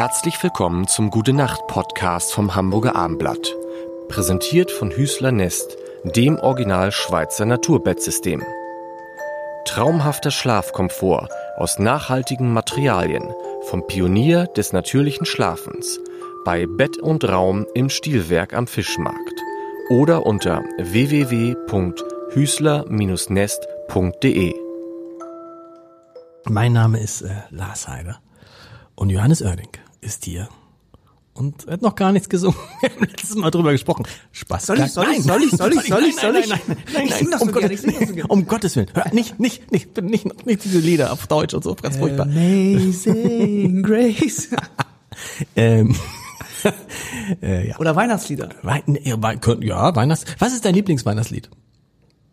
Herzlich willkommen zum Gute Nacht Podcast vom Hamburger Armblatt. Präsentiert von Hüßler Nest, dem Original Schweizer Naturbettsystem. Traumhafter Schlafkomfort aus nachhaltigen Materialien vom Pionier des natürlichen Schlafens bei Bett und Raum im Stilwerk am Fischmarkt oder unter www.hüßler-nest.de. Mein Name ist äh, Lars Heider und Johannes Oerding ist hier und er hat noch gar nichts gesungen. Wir haben letztes Mal drüber gesprochen. Spaß. Soll ich, soll ich, soll ich, soll ich, soll ich, soll ich? Nein, nein, nein, sing das um Gottes- gerne. Um Gottes Willen. Hör, nicht, nicht, nicht, nicht, nicht diese Lieder auf Deutsch und so, ganz furchtbar. Amazing Grace. Ähm, äh, ja. Oder Weihnachtslieder. Wein, ja, Weihnachts. Was ist dein Lieblingsweihnachtslied?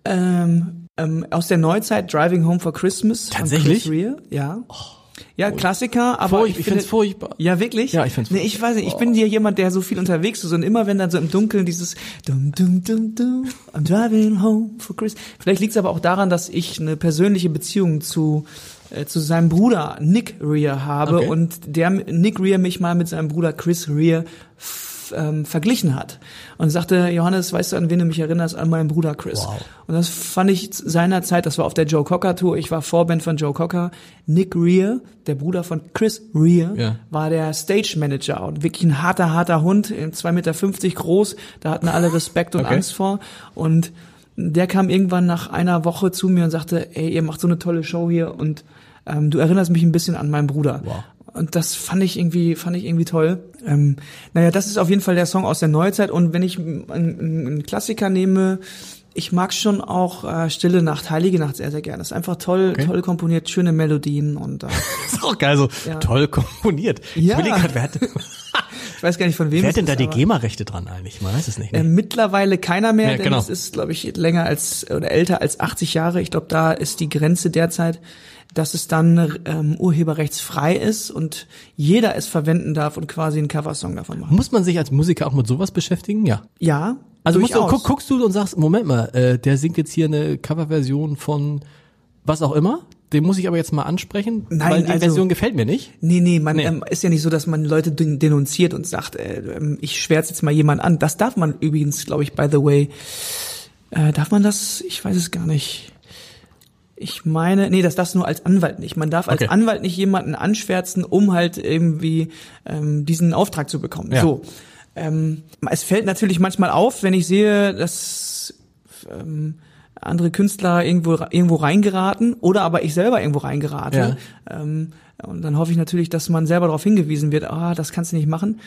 Ähm, ähm, aus der Neuzeit Driving Home for Christmas. Tatsächlich? Chris Rea, ja. Ja, Klassiker, aber Furch- ich, ich finde, find's furchtbar. Ja, wirklich? Ja, ich find's Nee, ich weiß nicht, ich bin hier jemand, der so viel unterwegs ist und immer wenn dann so im Dunkeln dieses dum dum dum dum I'm driving home for Christmas. Vielleicht liegt es aber auch daran, dass ich eine persönliche Beziehung zu äh, zu seinem Bruder Nick Rea habe Okay. und der Nick Rea mich mal mit seinem Bruder Chris Rea f- ähm, verglichen hat und sagte, Johannes, weißt du, an wen du mich erinnerst? An meinen Bruder Chris. Wow. Und das fand ich seinerzeit, das war auf der Joe Cocker Tour, ich war Vorband von Joe Cocker, Nick Rea, der Bruder von Chris Rea, Ja. war der Stage Manager und wirklich ein harter, harter Hund, 2,50 Meter groß, da hatten alle Respekt und Okay. Angst vor und der kam irgendwann nach einer Woche zu mir und sagte, ey, ihr macht so eine tolle Show hier und ähm, du erinnerst mich ein bisschen an meinen Bruder. Wow. Und das fand ich irgendwie, fand ich irgendwie toll. Ähm, naja, das ist auf jeden Fall der Song aus der Neuzeit. Und wenn ich einen, einen Klassiker nehme, ich mag schon auch äh, Stille Nacht, Heilige Nacht sehr, sehr gerne. Das ist einfach toll, Okay. toll komponiert, schöne Melodien und äh, ist auch geil, so Ja. toll komponiert. Ich Ja. überlege grad, wer hat, ich weiß gar nicht von wem. wer hat denn da die GEMA-Rechte dran eigentlich? Man weiß es nicht. Ne? Äh, mittlerweile keiner mehr, Ja, denn genau. es ist, glaube ich, länger als oder älter als 80 Jahre. Ich glaube, da ist die Grenze derzeit, dass es dann ähm, urheberrechtsfrei ist und jeder es verwenden darf und quasi einen Coversong davon machen. Muss man sich als Musiker auch mit sowas beschäftigen? Ja. Ja, Also du, guck, guckst du und sagst, Moment mal, äh, der singt jetzt hier eine Coverversion von was auch immer. Den muss ich aber jetzt mal ansprechen, Nein, weil die also- Version gefällt mir nicht. Nee, nee, man Nee. Ähm, ist ja nicht so, dass man Leute den- denunziert und sagt, äh, ähm, ich schwärze jetzt mal jemand an. Das darf man übrigens, glaube ich, by the way. Äh, darf man das? Ich weiß es gar nicht. Ich meine, nee, das darfst du nur als Anwalt nicht. Man darf als Okay. Anwalt nicht jemanden anschwärzen, um halt irgendwie ähm, diesen Auftrag zu bekommen. Ja. So. Ähm, es fällt natürlich manchmal auf, wenn ich sehe, dass ähm, andere Künstler irgendwo irgendwo reingeraten oder aber ich selber irgendwo reingerate. Ähm, und dann hoffe ich natürlich, dass man selber darauf hingewiesen wird, ah, das kannst du nicht machen.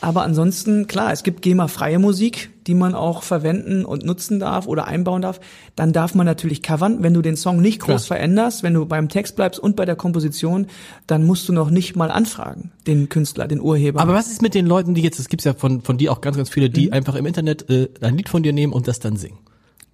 Aber ansonsten, klar, es gibt GEMA-freie Musik, die man auch verwenden und nutzen darf oder einbauen darf. Dann darf man natürlich covern. Wenn du den Song nicht groß Klar. veränderst, wenn du beim Text bleibst und bei der Komposition, dann musst du noch nicht mal anfragen, den Künstler, den Urheber. Aber was ist mit den Leuten, die jetzt, es gibt's ja von, von dir auch ganz, ganz viele, Mhm. die einfach im Internet äh, ein Lied von dir nehmen und das dann singen?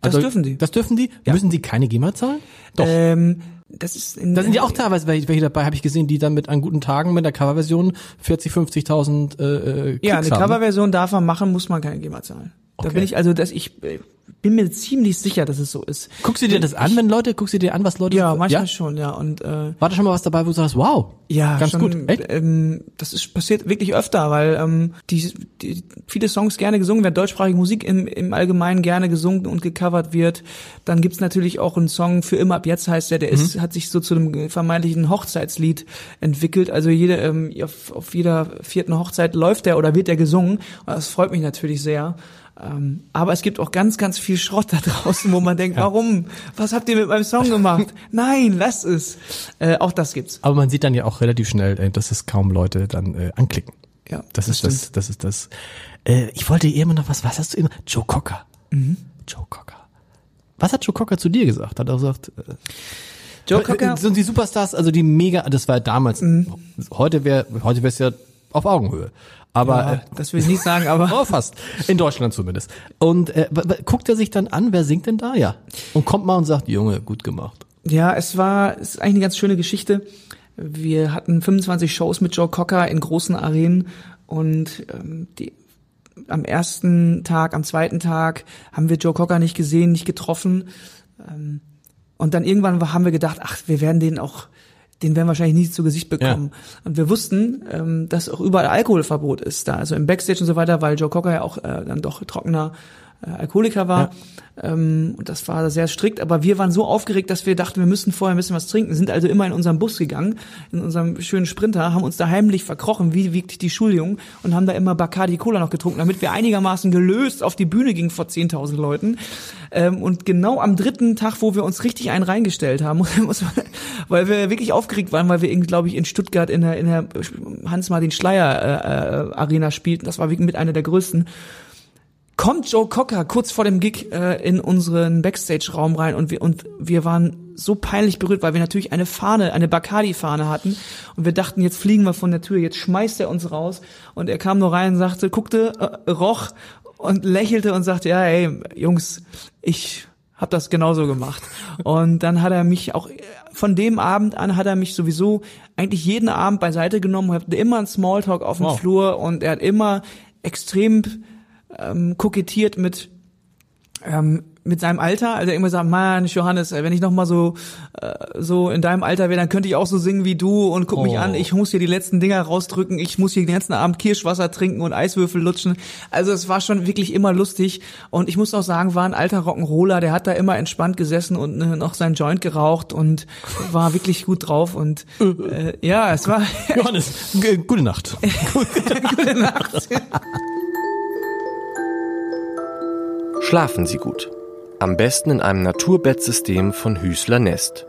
Das dürfen die. Das dürfen die? Müssen die keine GEMA zahlen? Doch. ähm, das ist in, da sind ja auch teilweise welche, dabei, habe ich gesehen, die dann mit an guten Tagen mit der Coverversion 40, 50.000 äh, äh, Ja, Klicks eine haben. Coverversion darf man machen, muss man keine GEMA zahlen. Da Okay. bin ich also, dass ich äh, bin mir ziemlich sicher, dass es so ist. Guckst du dir das an, wenn Leute, guckst du dir an, was Leute Ja, manchmal ja? schon, ja. Und äh, War da schon mal was dabei, wo du sagst, wow, ja, ganz schon, gut. Echt? Ähm, das ist passiert wirklich öfter, weil ähm, die, die viele Songs gerne gesungen werden, deutschsprachige Musik im, im Allgemeinen gerne gesungen und gecovert wird. Dann gibt's natürlich auch einen Song für immer ab jetzt heißt der, der ist, Mhm. hat sich so zu einem vermeintlichen Hochzeitslied entwickelt. Also jede ähm, auf, auf jeder vierten Hochzeit läuft der oder wird der gesungen. Und das freut mich natürlich sehr. Ähm, aber es gibt auch ganz, ganz viel Schrott da draußen, wo man denkt, warum? Was habt ihr mit meinem Song gemacht? Nein, lass es. Äh, auch das gibt's. Aber man sieht dann ja auch relativ schnell, äh, dass es kaum Leute dann äh, anklicken. Ja, Das, ist das, das ist das. Äh, ich wollte eben noch was, was hast du immer? Joe Cocker. Mhm. Joe Cocker. Was hat Joe Cocker zu dir gesagt? Hat er gesagt, äh, Joe Cocker, Mhm. sind die Superstars, also die mega, das war damals, heute wäre, heute wäre es ja auf Augenhöhe. Aber, ja, äh, das will ich nicht sagen, aber Oh, fast. In Deutschland zumindest. Und äh, guckt er sich dann an, wer singt denn da? Ja. Und kommt mal und sagt, Junge, gut gemacht. ja, es war, es ist eigentlich eine ganz schöne Geschichte. Wir hatten 25 Shows mit Joe Cocker in großen Arenen und ähm, die, am ersten Tag, am zweiten Tag haben wir Joe Cocker nicht gesehen, nicht getroffen. Ähm, und dann irgendwann haben wir gedacht, ach, wir werden den auch den werden wir wahrscheinlich nie zu Gesicht bekommen. Ja. Und wir wussten, ähm, dass auch überall Alkoholverbot ist da, also im Backstage und so weiter, weil Joe Cocker ja auch äh, dann doch trockener äh, Alkoholiker war. Ja. Ähm, und das war sehr strikt, aber wir waren so aufgeregt, dass wir dachten, wir müssen vorher ein bisschen was trinken, sind also immer in unserem Bus gegangen, in unserem schönen Sprinter, haben uns da heimlich verkrochen, wie wirklich die Schuljungen und haben da immer Bacardi Cola noch getrunken, damit wir einigermaßen gelöst auf die Bühne gingen vor 10.000 Leuten. Ähm, und genau am dritten Tag, wo wir uns richtig einen reingestellt haben, weil wir wirklich aufgeregt waren, weil wir, glaube ich, in Stuttgart in der, in der Hans-Martin Schleier äh, äh, spielten, das war wirklich mit einer der größten, kommt Joe Cocker kurz vor dem Gig äh, in unseren Backstage-Raum rein und wir, und wir waren so peinlich berührt, weil wir natürlich eine Fahne, eine Bacardi-Fahne hatten und wir dachten, jetzt fliegen wir von der Tür, jetzt schmeißt er uns raus und er kam nur rein und sagte, guckte, äh, roch und lächelte und sagte, ja, ey, Jungs, ich hab das genauso gemacht. Und dann hat er mich auch von dem Abend an hat er mich sowieso eigentlich jeden Abend beiseite genommen, hat immer einen Smalltalk auf dem wow. Flur und er hat immer extrem ähm, kokettiert mit ähm, mit seinem Alter, also immer sagt, man, Johannes, wenn ich noch mal so äh, so in deinem Alter wäre, dann könnte ich auch so singen wie du und guck oh. mich an, ich muss hier die letzten Dinger rausdrücken, ich muss hier den ganzen Abend Kirschwasser trinken und Eiswürfel lutschen. Also es war schon wirklich immer lustig und ich muss auch sagen, war ein alter Rock'n'Roller, der hat da immer entspannt gesessen und äh, noch sein Joint geraucht und war wirklich gut drauf und äh, ja, es war Johannes, gute Nacht. gute Nacht. Schlafen Sie gut. Am besten in einem Naturbettsystem von Hüßler Nest.